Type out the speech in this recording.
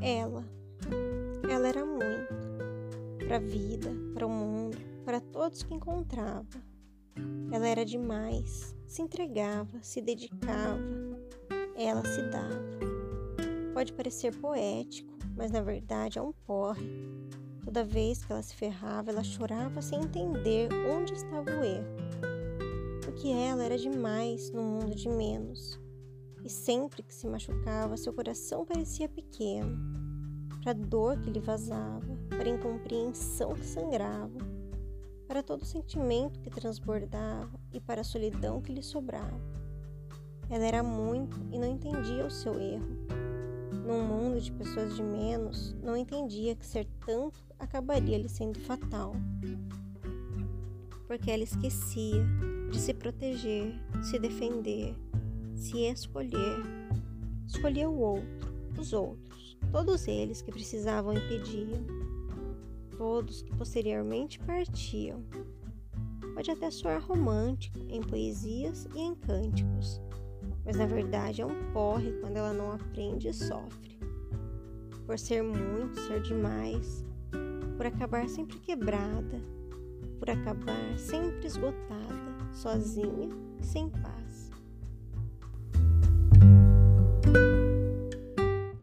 ela. Ela era muito para a vida, para o mundo, para todos que encontrava. Ela era demais, se entregava, se dedicava, ela se dava. Pode parecer poético, mas na verdade é um porre. Toda vez que ela se ferrava, ela chorava sem entender onde estava o erro. Porque ela era demais no mundo de menos. E sempre que se machucava, seu coração parecia pequeno. Para a dor que lhe vazava, para a incompreensão que sangrava para todo o sentimento que transbordava e para a solidão que lhe sobrava. Ela era muito e não entendia o seu erro. Num mundo de pessoas de menos, não entendia que ser tanto acabaria lhe sendo fatal. Porque ela esquecia de se proteger, se defender, se escolher. Escolhia o outro, os outros, todos eles que precisavam impedi-la todos que posteriormente partiam. Pode até soar romântico em poesias e em cânticos, mas na verdade é um porre quando ela não aprende e sofre. Por ser muito, ser demais, por acabar sempre quebrada, por acabar sempre esgotada, sozinha e sem paz.